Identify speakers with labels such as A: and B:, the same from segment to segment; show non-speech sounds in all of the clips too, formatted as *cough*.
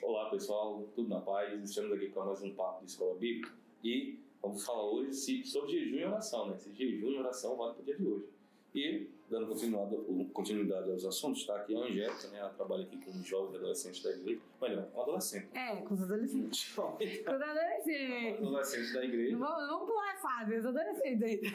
A: Olá pessoal, tudo na paz? Estamos aqui para mais um papo de escola bíblica e vamos falar hoje sobre jejum e oração, né? Se jejum e oração vale para o dia de hoje. E, dando continuidade, aos assuntos, está aqui a Angélica, né? Ela trabalha aqui com jovens e adolescentes da igreja. Melhor, com adolescente.
B: É, com os adolescentes. *laughs* com os adolescentes.
A: adolescentes da igreja.
B: Não vamos, vamos pular a fase, os adolescentes ainda.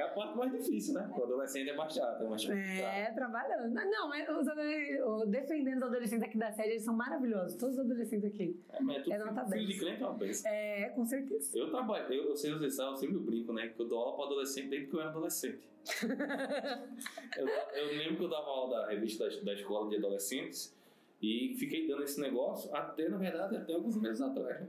A: É a parte mais difícil, né? O adolescente é mais chato, é mais chato.
B: É, trabalhando. Não, mas os adolescentes, defendendo os adolescentes aqui da sede, eles são maravilhosos. Todos os adolescentes aqui.
A: É, mas é,
B: é nota
A: filho de crente é uma benção.
B: É, com certeza.
A: Eu trabalho, eu, eu sei vocês sabem, eu sempre brinco, né? Que eu dou aula para adolescente desde que eu era adolescente. *laughs* eu, eu lembro que eu dava aula da revista da, da escola de adolescentes e fiquei dando esse negócio até, na verdade, até alguns meses atrás. Né?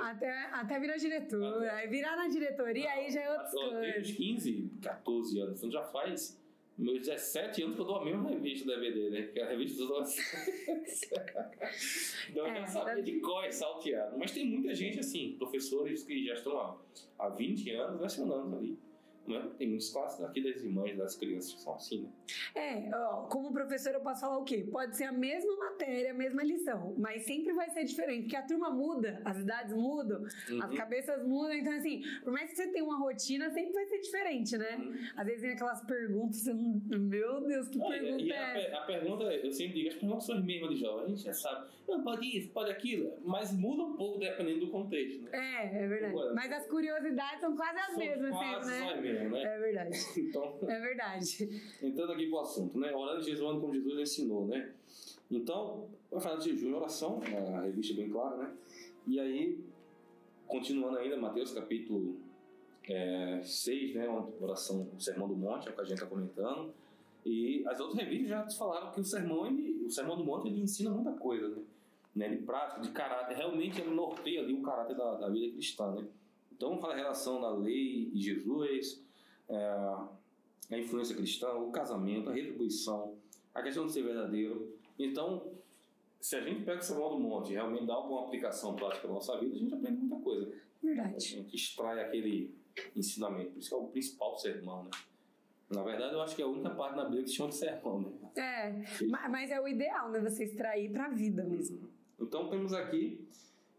B: Até, *laughs* até virar diretor. Até. Aí virar na diretoria, aí já é outras coisas.
A: Desde os 15, 14 anos. Então já faz meus 17 anos que eu dou a mesma revista DVD, né? Que é a revista dos adolescentes. *laughs* então eu já é, sabia de cor e salteado. Mas tem muita gente assim, professores que já estão há, há 20 anos lecionando ali. Né? Tem muitos classes aqui das irmãs das crianças que são assim, né?
B: É, ó, como professor eu posso falar o quê? Pode ser a mesma matéria, a mesma lição, mas sempre vai ser diferente, porque a turma muda, as idades mudam, uhum. as cabeças mudam, então assim, por mais que você tenha uma rotina, sempre vai ser diferente, né? Uhum. Às vezes vem aquelas perguntas, você não... meu Deus, que pergunta
A: é a, a, pergunta, eu sempre digo, as perguntas são as mesmas de jovem, a gente já sabe, não, pode isso, pode aquilo, mas muda um pouco dependendo do contexto, né?
B: É, é verdade. Agora, mas as curiosidades são quase as mesmas, quase sempre, né?
A: Mesmo, né?
B: É verdade. *laughs* então, é verdade.
A: Entrando aqui pro assunto, né? Orando jejuando como Jesus ensinou, né? Então, vai falar de jejum e oração, a revista é bem clara, né? E aí, continuando ainda, Mateus capítulo é, 6, né? Oração, o Sermão do Monte, é o que a gente está comentando. E as outras revistas já falaram que o sermão, ele, o Sermão do Monte, ele ensina muita coisa, né? né? De prática, de caráter, realmente ele norteia ali o caráter da, da vida cristã, né? Então, vamos falar a relação da lei e Jesus, é, a influência cristã, o casamento, a retribuição, a questão de ser verdadeiro. Então, se a gente pega o Sermão do Monte e realmente dá alguma aplicação prática na nossa vida, a gente aprende muita coisa.
B: Verdade. A
A: gente extrai aquele ensinamento. Por isso que é o principal sermão, né? Na verdade, eu acho que é a única parte na Bíblia que chama de sermão, né?
B: É, mas é o ideal, né? Você extrair para a vida mesmo.
A: Então, temos aqui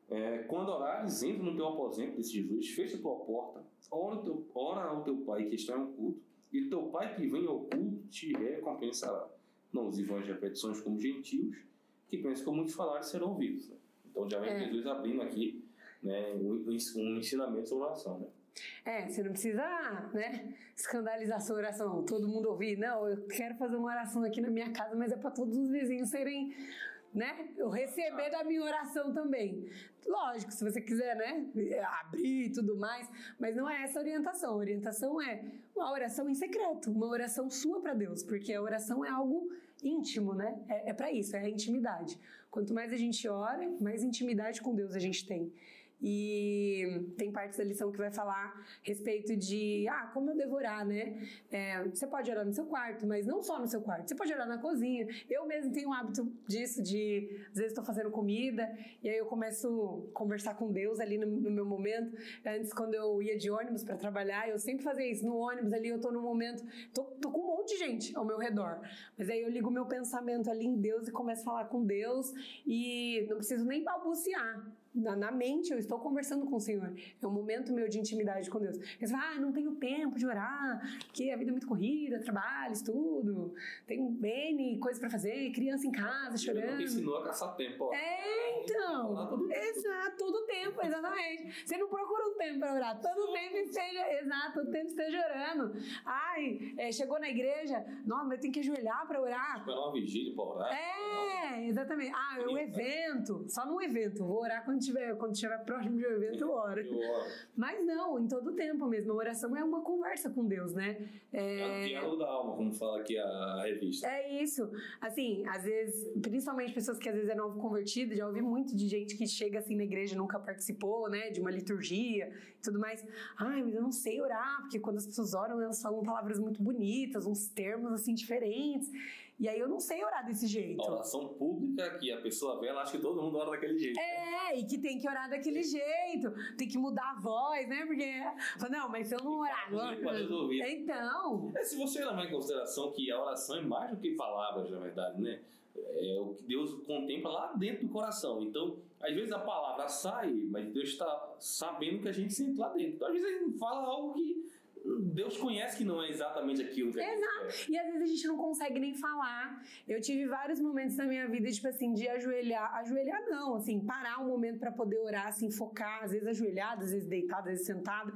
A: é, quando orares, entra no teu aposento, desse Jesus, fecha a tua porta, ora, teu, ora ao teu Pai que está em oculto, e teu Pai que vem ao oculto te recompensará. Não use vãs repetições como gentios, que pensam que muitos falares serão ouvidos. Né? Então já vem é. Jesus abrindo aqui né, um, um ensinamento sobre oração. Né?
B: É, você não precisa né, escandalizar sua oração, todo mundo ouvir. Não, eu quero fazer uma oração aqui na minha casa, mas é para todos os vizinhos serem né? Eu receber da minha oração também. Lógico, se você quiser, né? Abrir e tudo mais, mas não é essa a orientação. A orientação é uma oração em secreto, uma oração sua para Deus, porque a oração é algo íntimo, né? É, é para isso, é a intimidade. Quanto mais a gente ora, mais intimidade com Deus a gente tem. E tem partes da lição que vai falar a respeito de, ah, como eu devorar, né? É, você pode orar no seu quarto, mas não só no seu quarto. Você pode orar na cozinha. Eu mesmo tenho o hábito disso, de às vezes estou fazendo comida e aí eu começo a conversar com Deus ali no, no meu momento. Antes, quando eu ia de ônibus para trabalhar, eu sempre fazia isso. No ônibus ali, eu tô no momento, tô, tô com um monte de gente ao meu redor. Mas aí eu ligo meu pensamento ali em Deus e começo a falar com Deus e não preciso nem balbuciar na, na, mente eu estou conversando com o Senhor. É um momento meu de intimidade com Deus. Você fala, ah, não tenho tempo de orar, porque a vida é muito corrida, trabalho, estudo, tenho N coisas para fazer, criança em casa chorando. Você
A: ensinou a caçar tempo. Ó.
B: É, então. Todo exato, todo tempo, exatamente. Você não procura um tempo para orar, todo tempo esteja, exato, todo tempo esteja orando. Ai, é, chegou na igreja, não, mas eu tenho que ajoelhar para orar.
A: Esperar uma vigília para orar.
B: É, exatamente. Ah, é um evento, só no evento, vou orar quando tiver, quando estiver próximo de um evento, eu oro. Mas não, em todo tempo mesmo. A oração é uma conversa com Deus, né?
A: É, é o diálogo da alma, como fala aqui a revista.
B: É isso. Assim, às vezes, principalmente pessoas que às vezes é novo convertido, já ouvi muito de gente que chega assim na igreja e nunca participou, né, de uma liturgia e tudo mais. Ai, mas eu não sei orar, porque quando as pessoas oram, elas falam palavras muito bonitas, uns termos assim diferentes. E aí eu não sei orar desse jeito.
A: A oração pública que a pessoa vê, ela acha que todo mundo ora daquele jeito.
B: É, e que tem que orar daquele jeito, tem que mudar a voz, né? Porque, não, mas se eu não orar.
A: Resolver.
B: Então.
A: É, se você levar em consideração que a oração é mais do que palavras, na verdade, né? É o que Deus contempla lá dentro do coração. Então, às vezes a palavra sai, mas Deus está sabendo que a gente sente lá dentro. Então, às vezes gente fala algo que Deus conhece que não é exatamente aquilo que
B: Exato. E às vezes a gente não consegue nem falar. Eu tive vários momentos na minha vida, tipo assim, de ajoelhar. Ajoelhar não, assim, parar um momento para poder orar, assim, focar, às vezes ajoelhado, às vezes deitado, às vezes sentado.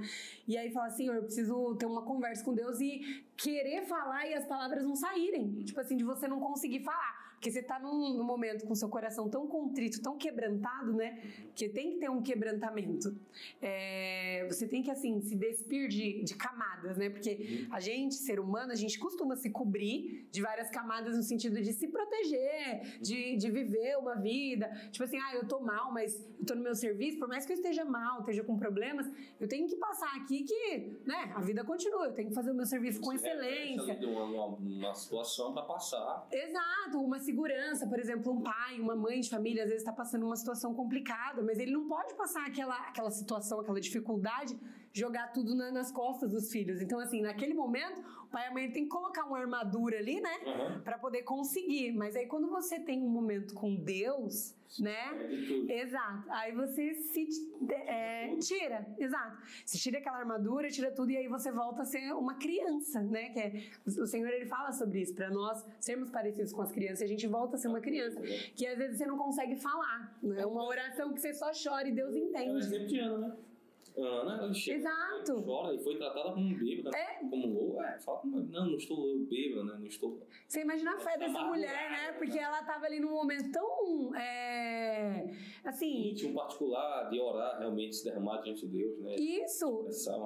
B: E aí falar assim, eu preciso ter uma conversa com Deus e querer falar e as palavras não saírem. Tipo assim, de você não conseguir falar. Porque você tá num, num, momento com seu coração tão contrito, tão quebrantado, né? Que tem que ter um quebrantamento. É, você tem que, assim, se despir de, de camadas, né? Porque a gente, ser humano, a gente costuma se cobrir de várias camadas no sentido de se proteger, de, de viver uma vida. Tipo assim, ah, eu tô mal, mas eu tô no meu serviço, por mais que eu esteja mal, esteja com problemas, eu tenho que passar aqui que, né? A vida continua, eu tenho que fazer o meu serviço com excelência.
A: Uma, uma, uma situação para passar.
B: Exato, uma segurança, por exemplo, um pai, uma mãe de família, às vezes está passando uma situação complicada, mas ele não pode passar aquela, aquela situação, aquela dificuldade, jogar tudo na, nas costas dos filhos. Então, assim, naquele momento, o pai e a mãe tem que colocar uma armadura ali, né, uhum. para poder conseguir. Mas aí, quando você tem um momento com Deus, né? Exato. Aí você se é, tira, exato. Você tira aquela armadura, tira tudo e aí você volta a ser uma criança, né? Que é, o Senhor ele fala sobre isso para nós sermos parecidos com as crianças. E a gente volta a ser uma criança que às vezes você não consegue falar. É uma oração que você só chora e Deus entende. É um
A: exemplo de Ana, né? Ana, ela chega,
B: Exato.
A: chora e foi tratada como um bêbado, é. como louco. É, fala, não, não estou bêbado, né? Não estou.
B: Você imagina a fé dessa mulher, né? Porque ela estava ali num momento tão. É, assim.
A: Um particular de orar realmente se derramar diante de Deus, né?
B: Isso.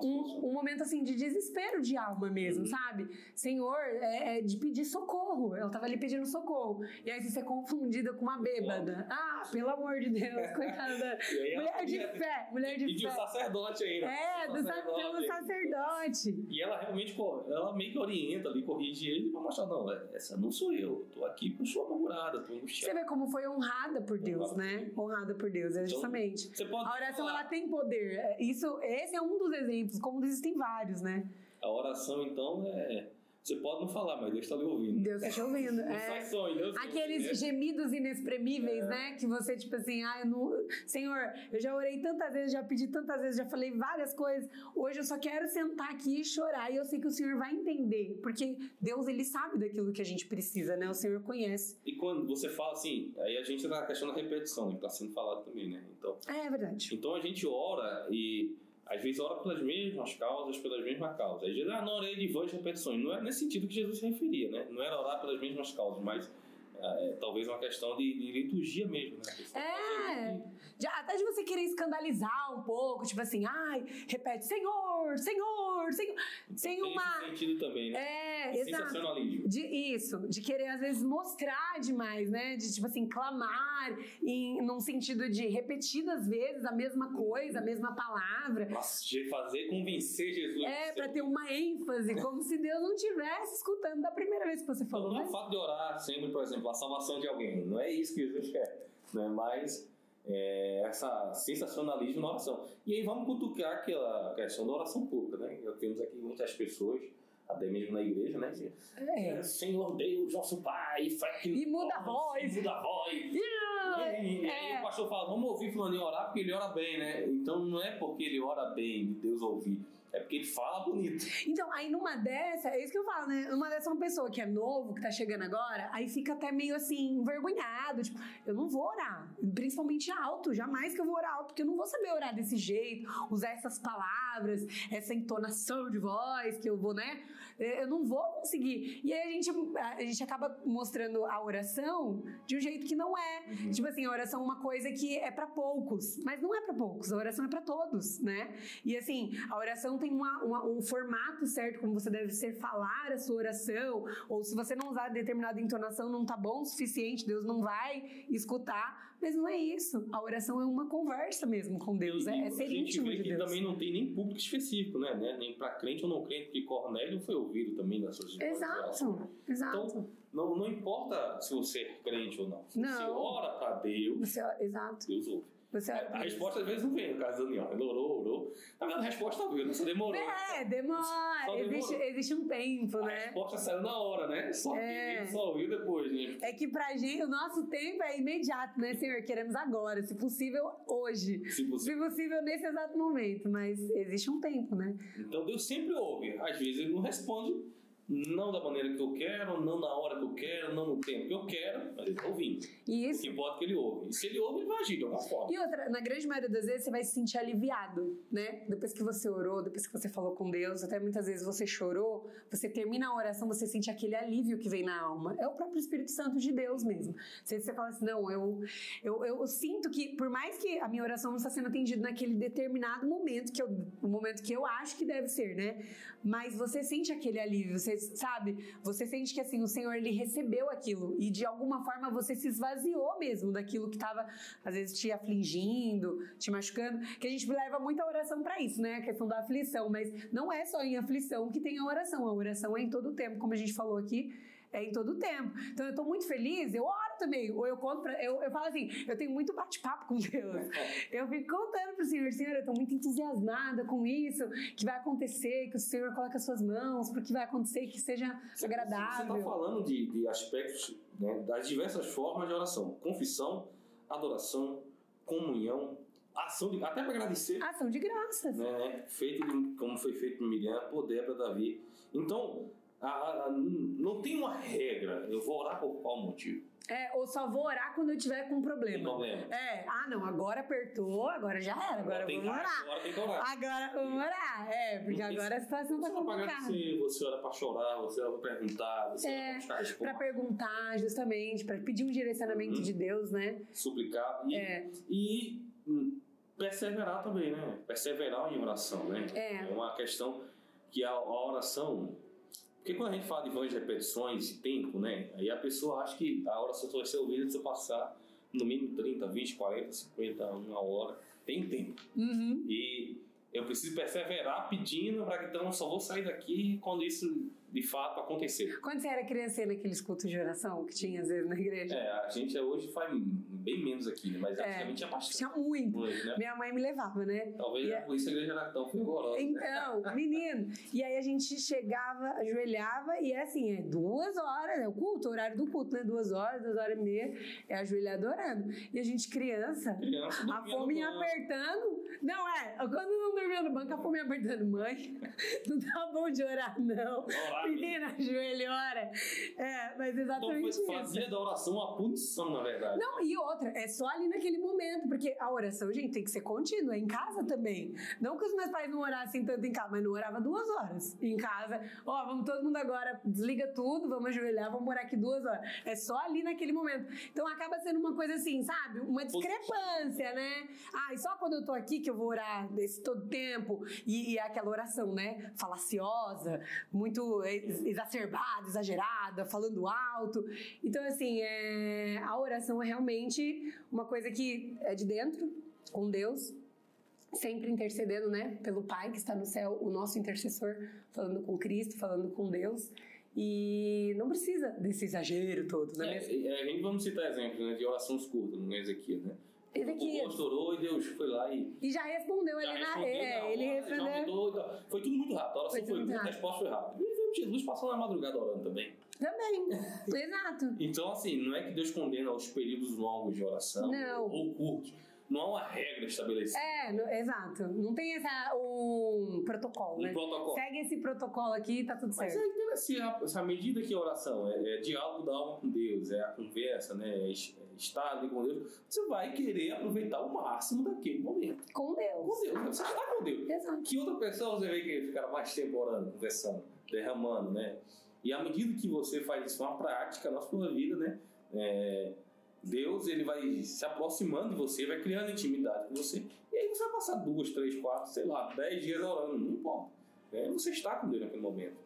B: Um, um, momento assim de desespero de alma mesmo, uhum. sabe? Senhor, é, é, de pedir socorro. Ela estava ali pedindo socorro. E aí você é confundida com uma bêbada. Ah, *laughs* pelo amor de Deus, coitada. mulher de fé, mulher de
A: e
B: fé.
A: E sacerdote sacerdote ainda.
B: É, do sacerdote. pelo sacerdote.
A: E ela realmente, ela meio que orienta ali, corrige ele pra mostrar, não, essa não sou eu, tô aqui porque eu sou amargurada, tô angustiada.
B: Você vê como foi honrada por Deus, honrada né? Por honrada por Deus, é então, justamente. Então, a oração, falar. ela tem poder. É, isso, esse é um dos exemplos, como existem vários, né?
A: A oração, então, é você pode não falar, mas Deus está lhe ouvindo.
B: Deus está te ouvindo. é.
A: Sonho, Deus
B: Aqueles é. gemidos inexprimíveis, é. né? Que você, tipo assim, ah, eu não... Senhor, eu já orei tantas vezes, já pedi tantas vezes, já falei várias coisas. Hoje eu só quero sentar aqui e chorar. E eu sei que o Senhor vai entender. Porque Deus, ele sabe daquilo que a gente precisa, né? O Senhor conhece.
A: E quando você fala assim, aí a gente está na questão da repetição, que está sendo falado também, né? Então,
B: é verdade.
A: Então a gente ora e às vezes ora pelas mesmas causas, pelas mesmas causas. Às vezes, ah, não orei de vãs repetições. Não é nesse sentido que Jesus se referia, né? Não era orar pelas mesmas causas, mas é, talvez uma questão de, de liturgia mesmo, né?
B: É, de, até de você querer escandalizar um pouco, tipo assim, ai, repete, Senhor, Senhor, Senhor, sem
A: Tem
B: uma...
A: Sentido também, né?
B: É, exato. De, isso, de querer às vezes mostrar demais, né? De tipo assim, clamar em, num sentido de repetidas vezes a mesma coisa, a mesma palavra.
A: Nossa, de fazer convencer Jesus.
B: É, para ter uma ênfase, como se Deus não estivesse escutando da primeira vez que você falou,
A: não,
B: não
A: é o fato de orar sempre, por exemplo, a salvação de alguém. Não é isso que Jesus quer. Né? Mas é, essa sensacionalismo na oração. E aí vamos cutucar aquela questão da oração pública. Né? Temos aqui muitas pessoas até mesmo na igreja, né?
B: É.
A: é Senhor Deus, nosso Pai,
B: e muda a voz.
A: E muda a voz. Yeah. E, e, aí é. o pastor fala, vamos ouvir fulano orar porque ele ora bem, né? Então não é porque ele ora bem, Deus ouvir. É porque ele fala bonito.
B: Então, aí numa dessa, é isso que eu falo, né? Numa dessa, uma pessoa que é novo, que tá chegando agora, aí fica até meio assim, envergonhado. Tipo, eu não vou orar. Principalmente alto. Jamais que eu vou orar alto, porque eu não vou saber orar desse jeito, usar essas palavras, essa entonação de voz que eu vou, né? Eu não vou conseguir. E aí a gente, a gente acaba mostrando a oração de um jeito que não é. Uhum. Tipo assim, a oração é uma coisa que é para poucos, mas não é para poucos. A oração é para todos, né? E assim, a oração tem tem uma, uma, um formato certo como você deve ser falar a sua oração, ou se você não usar determinada entonação não tá bom o suficiente, Deus não vai escutar. Mas não é isso. A oração é uma conversa mesmo com Deus, é, é ser íntimo de Deus.
A: também não tem nem público específico, né? né? Nem para crente ou não crente, porque Cornélio foi ouvido também nas suas
B: Exato, exato.
A: Então, não, não importa se você é crente ou não. Se
B: não.
A: você ora para Deus,
B: você, exato.
A: Deus ouve.
B: Você...
A: A, a resposta às vezes não vem, no caso do Daniel. Ele orou, orou. Na verdade, a resposta veio, só demorou.
B: É, demora. Existe, existe um tempo,
A: a
B: né?
A: A resposta saiu na hora, né? Só
B: é.
A: que ele só ouviu depois, né?
B: É que pra gente, o nosso tempo é imediato, né, Senhor? Queremos agora, se possível, hoje.
A: Se possível.
B: Se possível, nesse exato momento. Mas existe um tempo, né?
A: Então Deus sempre ouve. Às vezes ele não responde não da maneira que eu quero, não na hora que eu quero, não no tempo que eu quero, mas ele está ouvindo.
B: Isso.
A: O que importa é que ele ouve. E se ele ouve, ele vai agir de alguma forma.
B: E outra, na grande maioria das vezes você vai se sentir aliviado, né? Depois que você orou, depois que você falou com Deus, até muitas vezes você chorou, você termina a oração, você sente aquele alívio que vem na alma. É o próprio Espírito Santo de Deus mesmo. Você, você fala assim, não, eu, eu, eu sinto que, por mais que a minha oração não está sendo atendida naquele determinado momento, que eu, o momento que eu acho que deve ser, né? Mas você sente aquele alívio, você sabe? Você sente que assim, o Senhor ele recebeu aquilo e de alguma forma você se esvaziou mesmo daquilo que estava às vezes te afligindo, te machucando, que a gente leva muita oração para isso, né? A questão da aflição, mas não é só em aflição que tem a oração, a oração é em todo o tempo, como a gente falou aqui, é em todo o tempo. Então eu estou muito feliz, eu também, ou eu conto pra, eu, eu falo assim, eu tenho muito bate-papo com Deus. *laughs* Eu fico contando pro Senhor, Senhor, eu estou muito entusiasmada com isso, que vai acontecer, que o Senhor coloque as suas mãos, porque vai acontecer, que seja
A: você,
B: agradável.
A: Você está falando de, de aspectos, né, das diversas formas de oração: confissão, adoração, comunhão, ação de, até para agradecer.
B: Ação de graças.
A: Né, feito de, como foi feito por Miriam, por Débora, Davi. Então, a, a, não tem uma regra, eu vou orar por qual motivo.
B: É, ou só vou orar quando eu tiver com um problema.
A: Problema.
B: É, ah não, agora apertou, agora já era, agora,
A: agora
B: vamos orar.
A: Agora tem que orar.
B: Agora vamos orar, é, porque agora a situação tá
A: complicada.
B: Você
A: você ora para chorar, você ora para perguntar, você
B: é,
A: ora para buscar resposta.
B: Para perguntar, justamente, para pedir um direcionamento
A: Uhum.
B: de Deus, né?
A: Suplicar e,
B: É.
A: e hum, perseverar também, né? Perseverar em oração, né?
B: É.
A: uma questão que a oração porque quando a gente fala de vãs repetições e tempo, né? Aí a pessoa acha que a oração só vai ser ouvida se eu passar no mínimo 30, 20, 40, 50, uma hora. Tem tempo.
B: Uhum.
A: E eu preciso perseverar pedindo para que então eu só vou sair daqui quando isso de fato acontecer.
B: Quando você era criança naqueles cultos de oração que tinha às vezes na igreja?
A: É, a gente hoje faz bem menos aqui, né? Mas
B: É.
A: antigamente tinha bastante.
B: Tinha muito.
A: Muito, né?
B: Minha mãe me levava, né?
A: Talvez a
B: é-
A: polícia igreja era tão fervorosa. né?
B: Então, menino. E aí a gente chegava, ajoelhava e é assim, é duas horas, é o culto, o horário do culto, né? Duas horas, duas horas e meia, é ajoelhado orando. E a gente criança,
A: Criança
B: a fome apertando. Não, é, quando não dormia no banco, a fome apertando. Mãe, *laughs* não tá bom de orar, não.
A: Orar,
B: Menina, ajoelha e ora. É, mas
A: Então
B: exatamente
A: foi,
B: isso.
A: fazia da oração uma punição, na verdade.
B: Não, e outra, é só ali naquele momento, porque a oração, gente, tem que ser contínua, é em casa também. Não que os meus pais não orassem tanto em casa, mas não orava duas horas em casa. Ó, vamos todo mundo agora, desliga tudo, vamos ajoelhar, vamos orar aqui duas horas. É só ali naquele momento. Então acaba sendo uma coisa assim, sabe? Uma discrepância, né? Ah, e só quando eu tô aqui que eu vou orar desse todo tempo. E, e é aquela oração, né? Falaciosa, muito ex- exacerbada, exagerada, falando alto. Então, assim, é, a oração é realmente uma coisa que é de dentro, com Deus, sempre intercedendo, né, pelo Pai que está no céu, o nosso intercessor, falando com Cristo, falando com Deus. E não precisa desse exagero todo, né?
A: É, e a gente vamos citar exemplos né, de orações curtas no Ezequiel, né? O povo orou e Deus foi lá e
B: E já respondeu
A: já
B: ali na.
A: respondeu
B: É, ele respondeu.
A: aumentou. Foi tudo muito rápido. A oração
B: Foi
A: foi,
B: muito
A: a resposta foi rápida. E vemos Jesus passando na madrugada orando também.
B: Também. *laughs* Exato.
A: Então, assim, não é que Deus condena os períodos longos de oração
B: Não.
A: ou curtos. Não há uma regra estabelecida.
B: É, no- exato. Não tem essa, um protocolo,
A: Um
B: né?
A: protocolo.
B: Segue esse protocolo aqui e tá tudo
A: Mas
B: certo.
A: é interessante, essa medida que a oração é, é diálogo da alma com Deus, é a conversa, né? É é estar ali com Deus. Você vai querer aproveitar o máximo daquele momento.
B: Com Deus.
A: Com Deus, você está com Deus.
B: Exato.
A: Que outra pessoa você vê que fica mais tempo orando, conversando, derramando, né? E à medida que você faz isso uma prática na sua vida, né? É, Deus ele vai se aproximando de você, vai criando intimidade com você. E aí você vai passar duas, três, quatro, sei lá, dez dias orando, não importa. Né? Você está com Deus naquele momento.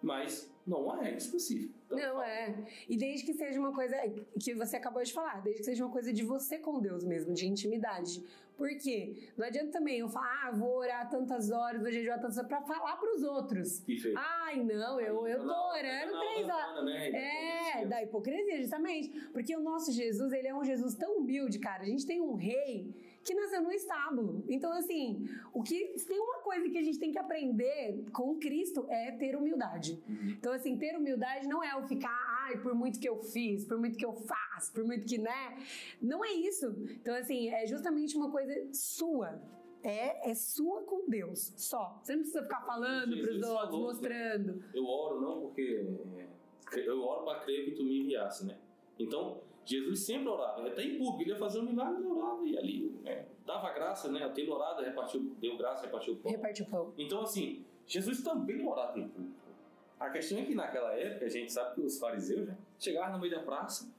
A: Mas não uma regra específica.
B: Não é. E desde que seja uma coisa que você acabou de falar, desde que seja uma coisa de você com Deus mesmo, de intimidade. Por quê? Não adianta também eu falar, ah, vou orar tantas horas, vou jejuar tantas horas, pra falar pros outros.
A: Perfeito.
B: Ai, não, eu, eu tô orando três horas.
A: né?
B: É, da hipocrisia, justamente. Porque o nosso Jesus, ele é um Jesus tão humilde, cara. A gente tem um rei que nasceu no estábulo. Então, assim, o que tem uma coisa que a gente tem que aprender com Cristo é ter humildade. Então, assim, ter humildade não é o ficar, ai, por muito que eu fiz, por muito que eu faço, por muito que, né? Não é isso. Então, assim, é justamente uma coisa sua. É, é sua com Deus, só. Você não precisa ficar falando
A: Jesus
B: pros outros, mostrando.
A: Eu oro não porque é, eu oro para crer que tu me enviasse, né? Então Jesus sempre orava, até em público, ele ia fazer um milagre, ele orava e ali né, dava graça, né? Tendo orado, repartiu, deu graça, repartiu o pão.
B: Reparte o pão.
A: Então assim, Jesus também orava em público. A questão é que naquela época a gente sabe que os fariseus né, chegavam no meio da praça,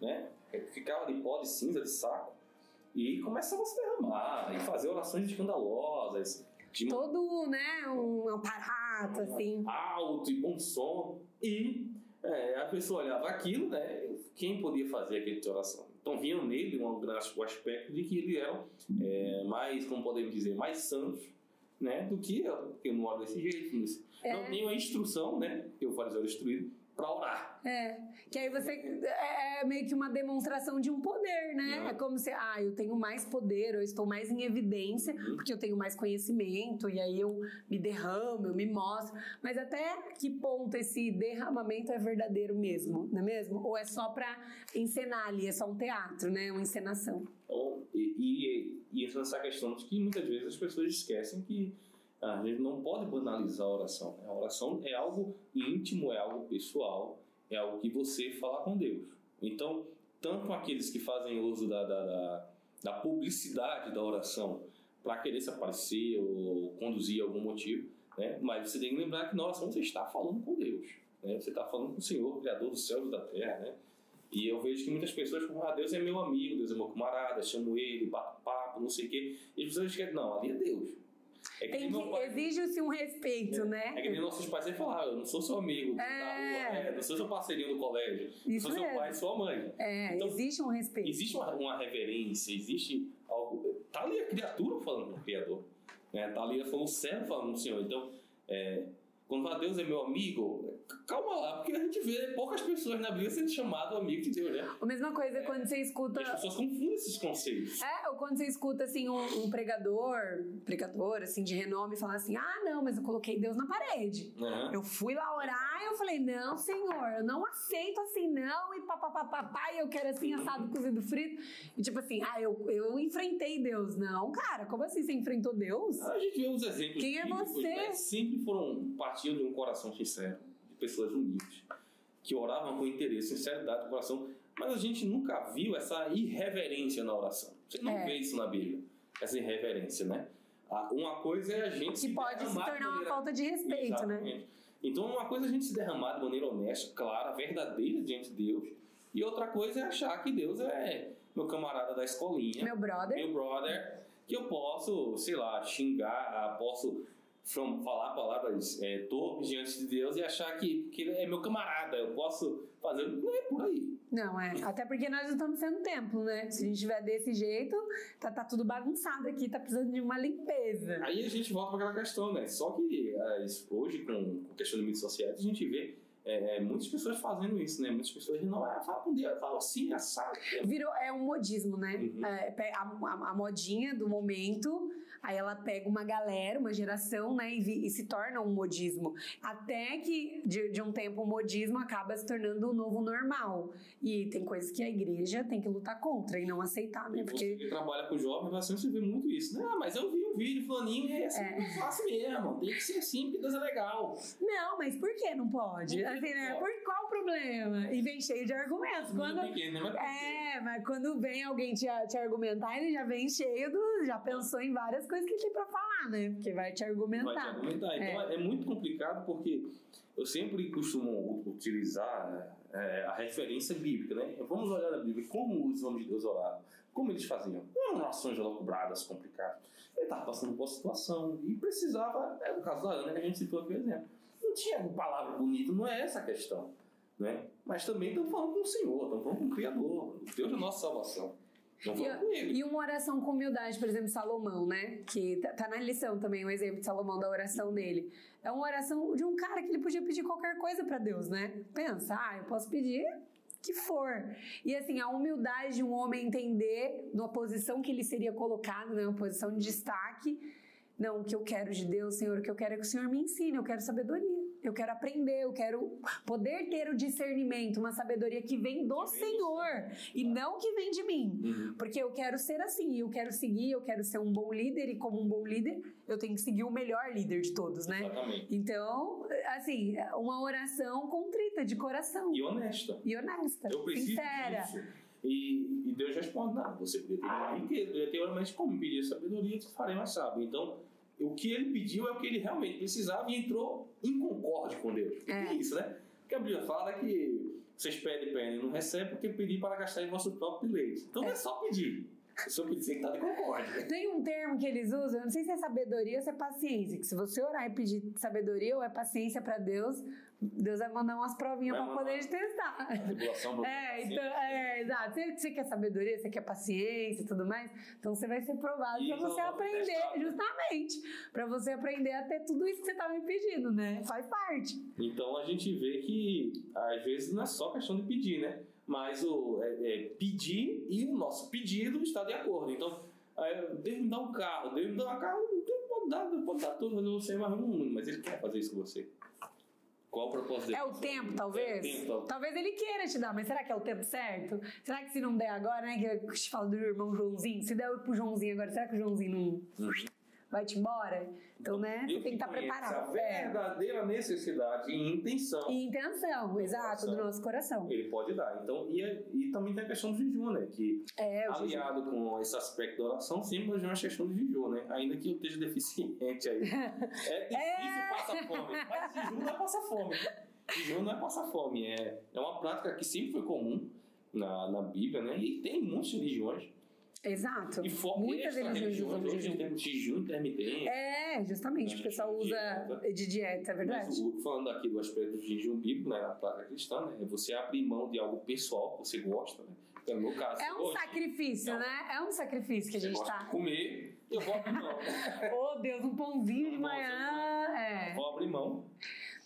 A: né? Ficavam de pó, de cinza, de saco e começavam a se derramar e fazer orações escandalosas. De
B: Todo, né, um aparato, assim.
A: alto e bom som. E é, a pessoa olhava aquilo, né? Quem podia fazer aquele oração? Então viam nele um, o aspecto de que ele era é, mais, como podemos dizer, mais santo, né? Do que eu, porque eu não oro desse jeito. Não,
B: É.
A: não tenho a instrução, né? O fariseu era instruído para orar.
B: É, que aí você é é meio que uma demonstração de um poder, né? É como se, ah, eu tenho mais poder, eu estou mais em evidência,
A: Uhum.
B: porque eu tenho mais conhecimento, e aí eu me derramo, eu me mostro. Mas até que ponto esse derramamento é verdadeiro mesmo, não é mesmo? Ou é só pra encenar ali, é só um teatro, né? Uma encenação.
A: Então, e, e, e entra nessa questão de que muitas vezes as pessoas esquecem que a gente não pode banalizar a oração. né? A oração é algo íntimo, é algo pessoal, é algo que você fala com Deus. Então, tanto aqueles que fazem uso da, da, da, da publicidade da oração para querer se aparecer ou conduzir algum motivo, né? mas você tem que lembrar que na oração você está falando com Deus. Né? Você está falando com o Senhor, Criador do céu e da terra. Né? E eu vejo que muitas pessoas falam, ah, Deus é meu amigo, Deus é meu camarada, chamo ele, bato papo, não sei o quê. E as pessoas esquecem, não, ali é Deus. É que
B: que,
A: pai-
B: exige-se um respeito, né?
A: é que nem nossos pais sempre falavam, eu não sou seu amigo da
B: É.
A: rua, é, não sou seu parceirinho do colégio,
B: Isso
A: sou seu pai e sua mãe.
B: É,
A: Então,
B: existe um respeito.
A: Existe uma, uma reverência, existe algo. Tá ali a criatura falando com o Criador. Né? Tá ali foi o servo falando com o Senhor. Então, é, quando fala Deus é meu amigo, calma lá, porque a gente vê poucas pessoas na Bíblia sendo chamado amigo de Deus, né?
B: A mesma coisa quando você escuta
A: as pessoas confundem esses conceitos.
B: É, ou quando você escuta assim um, um pregador, pregador assim de renome falar assim: "Ah, não, mas eu coloquei Deus na parede".
A: Aham.
B: Eu fui lá orar e eu falei: "Não, Senhor, eu não aceito assim não". E papapá, eu quero assim assado, cozido, frito. E tipo assim: "Ah, eu, eu enfrentei Deus". Não, cara, como assim você enfrentou Deus?
A: A gente vê os exemplos
B: Quem é
A: bíblicos,
B: você?
A: né? sempre foram partindo de um coração sincero, de pessoas humildes, que oravam com interesse, sinceridade do coração, mas a gente nunca viu essa irreverência na oração. Você não
B: É.
A: vê isso na Bíblia, essa irreverência, né? Ah, Uma coisa é a gente
B: Que
A: se
B: pode se tornar uma
A: maneira-
B: falta de respeito, né?
A: Exatamente. Então, uma coisa é a gente se derramar de maneira honesta, clara, verdadeira diante de Deus, e outra coisa é achar que Deus é meu camarada da escolinha,
B: Meu brother.
A: meu brother, que eu posso, sei lá, xingar, posso from- falar palavras é, torpes diante de Deus e achar que, que ele é meu camarada, eu posso fazer. Não é por aí.
B: Não, é. Até porque nós estamos sendo templo, né? Se a gente estiver desse jeito, tá, tá tudo bagunçado aqui, tá precisando de uma limpeza.
A: Aí a gente volta para aquela questão, né? Só que é, hoje, com com a questão de mídias sociais, a gente vê é, muitas pessoas fazendo isso, né? Muitas pessoas não, ah, fala com Deus, fala assim, assado.
B: Virou, é um modismo, né?
A: Uhum.
B: É, a, a- a modinha do momento, aí ela pega uma galera, uma geração, né? E, vi- e se torna um modismo. Até que, de, de um tempo, o modismo acaba se tornando o novo normal. E tem coisas que a igreja tem que lutar contra e não aceitar, né?
A: Você
B: Porque
A: que trabalha com jovens, sempre você vê muito isso, né? Ah, mas eu vi vídeo fulaninho é assim,
B: É.
A: eu faço mesmo. Tem que ser assim, porque Deus é legal.
B: Não, mas por que não pode?
A: Por que
B: Assim, né?
A: não
B: Por qual o problema? E vem cheio de argumentos. Quando,
A: pequeno, né?
B: É, mas quando vem alguém te, te argumentar, ele já vem cheio do. Já pensou em várias coisas que ele tem pra falar, né? Porque vai te
A: vai te
B: argumentar.
A: argumentar. Então é. é muito complicado porque eu sempre costumo utilizar é, a referência bíblica, né? Vamos olhar na Bíblia como os homens de Deus oravam, como eles faziam. Não eram orações elaboradas, complicadas. Ele estava passando por uma situação e precisava, é o caso da Ana que a gente citou aqui o exemplo. Não tinha uma palavra bonita, não é essa a questão. Né? Mas também estamos falando com o Senhor, estamos falando com o Criador, o Deus da nossa salvação.
B: E, e, uma oração com humildade, por exemplo, Salomão, né? Que tá, tá, na lição também o exemplo de Salomão da oração dele. É uma oração de um cara que ele podia pedir qualquer coisa para Deus, né? Pensa, ah, eu posso pedir que for. E assim, a humildade de um homem entender na posição que ele seria colocado, né? Uma posição de destaque. Não, o que eu quero de Deus, Senhor, o que eu quero é que o Senhor me ensine, eu quero sabedoria. Eu quero aprender, eu quero poder ter o discernimento, uma sabedoria que vem do Senhor e não que vem de mim. Uhum. Porque eu quero ser assim, eu quero seguir, eu quero ser um bom líder e como um bom líder, eu tenho que seguir o melhor líder de todos, né?
A: Exatamente.
B: Então, assim, uma oração contrita de coração.
A: E honesta.
B: E honesta.
A: Eu preciso sincera. Disso. E, e, Deus responde: não, você poderia ter riqueza, poderia ter realmente como pedir sabedoria, te farei mais sábio. Então, o que ele pediu é o que ele realmente precisava e entrou em concórdia com Deus. É, é isso, né? Porque a Bíblia fala que vocês pedem, pedem e não recebem porque pedir para gastar em vosso próprio leite. Então é. não é só pedir. *laughs* Só pedir que de concórdia.
B: Tem um termo que eles usam, eu não sei se é sabedoria ou se é paciência, que se você orar e pedir sabedoria ou é paciência para Deus, Deus vai mandar umas provinhas para poder testar. *laughs* É, então, é, exato. Você, você quer sabedoria, você quer paciência e tudo mais, então você vai ser provado para você aprender, testar, justamente, para você aprender a ter tudo isso que você tá me pedindo, né? Faz parte.
A: Então a gente vê que às vezes não é só questão de pedir, né? Mas o é, é pedir e o nosso pedido está de acordo. Então, Deus me dá um carro, Deus me dá um carro, Deus pode dar, Deus pode dar tudo, você mais um, mas Ele quer fazer isso com você. Qual o propósito dele?
B: É o tempo, talvez? É o tempo, talvez ele queira te dar, mas será que é o tempo certo? Será que se não der agora, né? Que eu te falo do irmão Joãozinho, se der pro Joãozinho agora, será que o Joãozinho não. Uhum vai-te embora. Então, então né, você tem que estar tá preparado.
A: A é. verdadeira necessidade e intenção.
B: E intenção, exato, coração, do nosso coração.
A: Ele pode dar. Então, e, e também tem a questão do jejum, né? Que é, aliado jejum. com esse aspecto da oração, sempre é uma questão de jejum, né? Ainda que eu esteja deficiente aí. *laughs* É difícil é. passar fome. Mas jejum não é passar fome. Jejum não é passar fome. É, é uma prática que sempre foi comum na, na Bíblia, né? E tem muitas religiões
B: Exato.
A: E for, Muitas religiões usam o jejum. jejum intermitente.
B: É, justamente, o pessoal usa dieta. de dieta, é verdade.
A: Mas, falando aqui do aspecto do jejum bíblico, né, na prática cristã, né, é você abrir mão de algo pessoal que você gosta, né? Então, no meu caso,
B: é um hoje, sacrifício, né? É um sacrifício que a gente está.
A: comer, eu vou abrir mão. *laughs*
B: oh, Deus, um pãozinho de manhã. É.
A: Vou abrir mão.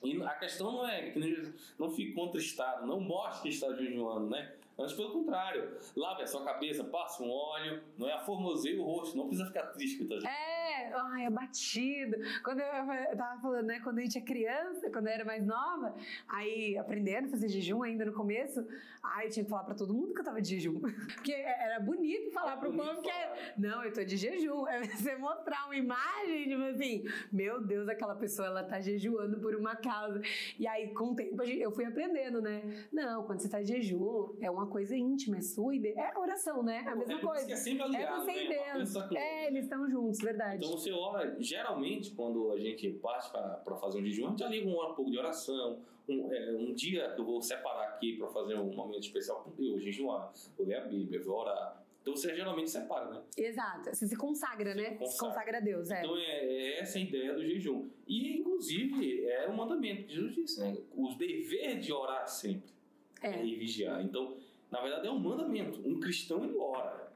A: E a questão não é que não fique contristado, não mostre que está jejuando, né? Antes, pelo contrário, lave a sua cabeça, passe um óleo, não é? Aformoseie o rosto, não precisa ficar triste com
B: É, ai, abatido. Quando eu, eu tava falando, né, quando a gente é criança, quando eu era mais nova, aí aprendendo a fazer jejum ainda no começo, aí eu tinha que falar pra todo mundo que eu tava de jejum. *laughs* Porque era bonito falar é pro povo que é, não, eu tô de jejum. É você mostrar uma imagem, tipo assim, meu Deus, aquela pessoa, ela tá jejuando por uma causa. E aí, com o tempo, eu fui aprendendo, né? Não, quando você tá de jejum, é uma coisa íntima, é sua. É oração, né? A mesma é coisa.
A: É sempre aliado,
B: é você
A: né?
B: e Deus. É, eles estão juntos, verdade.
A: Então você ora, geralmente, quando a gente parte para fazer um jejum, a gente liga um pouco de oração. Um, é, um dia eu vou separar aqui para fazer um momento especial com Deus, jejuar, vou ler a Bíblia, vou orar. Então você geralmente separa, né?
B: Exato. Você se consagra, né? Consagra. Se consagra a Deus, é.
A: Então é, é, essa a ideia do jejum. E, inclusive, é um mandamento que Jesus disse, né? Os deveres de orar sempre. É. E vigiar. Então, na verdade, é um mandamento. Um cristão, ele ora.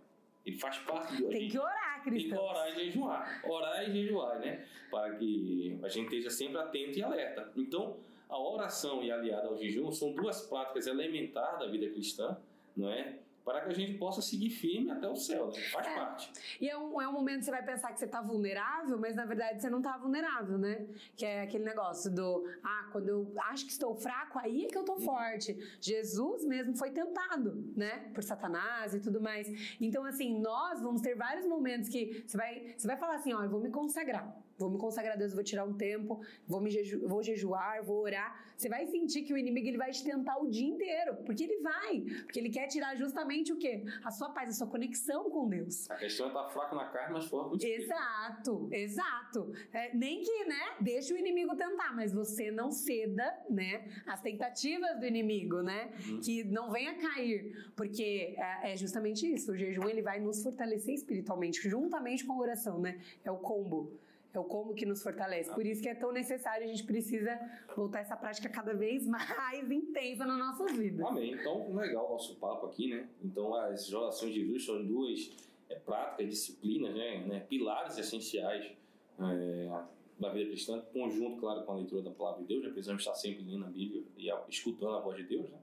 A: Ele faz parte do.
B: Tem que orar, cristão.
A: Tem que orar e jejuar. Orar e jejuar, né? Para que a gente esteja sempre atento e alerta. Então, a oração e aliada ao jejum são duas práticas elementares da vida cristã, não é? Para que a gente possa seguir firme até o céu, né? faz é. parte.
B: E é um, é um momento que você vai pensar que você está vulnerável, mas na verdade você não está vulnerável, né? Que é aquele negócio do, ah, quando eu acho que estou fraco, aí é que eu estou forte. Jesus mesmo foi tentado, né? Por Satanás e tudo mais. Então, assim, nós vamos ter vários momentos que você vai, você vai falar assim, ó, eu vou me consagrar. vou me consagrar a Deus, vou tirar um tempo, vou me jeju vou jejuar, vou orar. Você vai sentir que o inimigo ele vai te tentar o dia inteiro, porque ele vai, porque ele quer tirar justamente o quê? A sua paz, a sua conexão com Deus.
A: A questão é estar tá fraco na carne, mas forte no
B: espírito. Exato, exato. É, nem que, né, deixe o inimigo tentar, mas você não ceda, né, às tentativas do inimigo, né, uhum. que não venha cair, porque é, é justamente isso. O jejum ele vai nos fortalecer espiritualmente, juntamente com a oração, né? É o combo. É o como que nos fortalece. Por isso que é tão necessário, a gente precisa voltar essa prática cada vez mais *laughs* intensa nas nossas vidas.
A: Amém. Então, legal o nosso papo aqui, né? Então, as orações de Jesus são duas é, práticas, disciplinas, né? né? Pilares essenciais é, da vida cristã, conjunto, claro, com a leitura da palavra de Deus. Já precisamos estar sempre lendo a Bíblia e escutando a voz de Deus, né?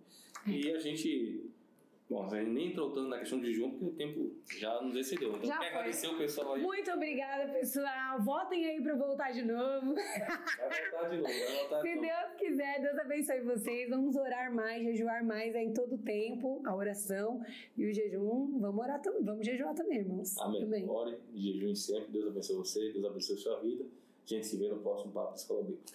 A: E a gente Bom, a gente nem entrou tanto na questão de jejum porque o tempo já nos excedeu. Então, já quer agradecer o pessoal aí.
B: Muito obrigada, pessoal. Votem aí para voltar de novo.
A: Vai voltar de novo. Vai voltar *laughs*
B: Se
A: de
B: Deus
A: novo.
B: quiser, Deus abençoe vocês. Vamos orar mais, jejuar mais em todo o tempo, a oração e o jejum. Vamos orar também. Vamos jejuar também, irmãos.
A: Amém.
B: Também.
A: Ore, jejum sempre. Deus abençoe você, Deus abençoe a sua vida. A gente se vê no próximo Papo Escola Bíblica.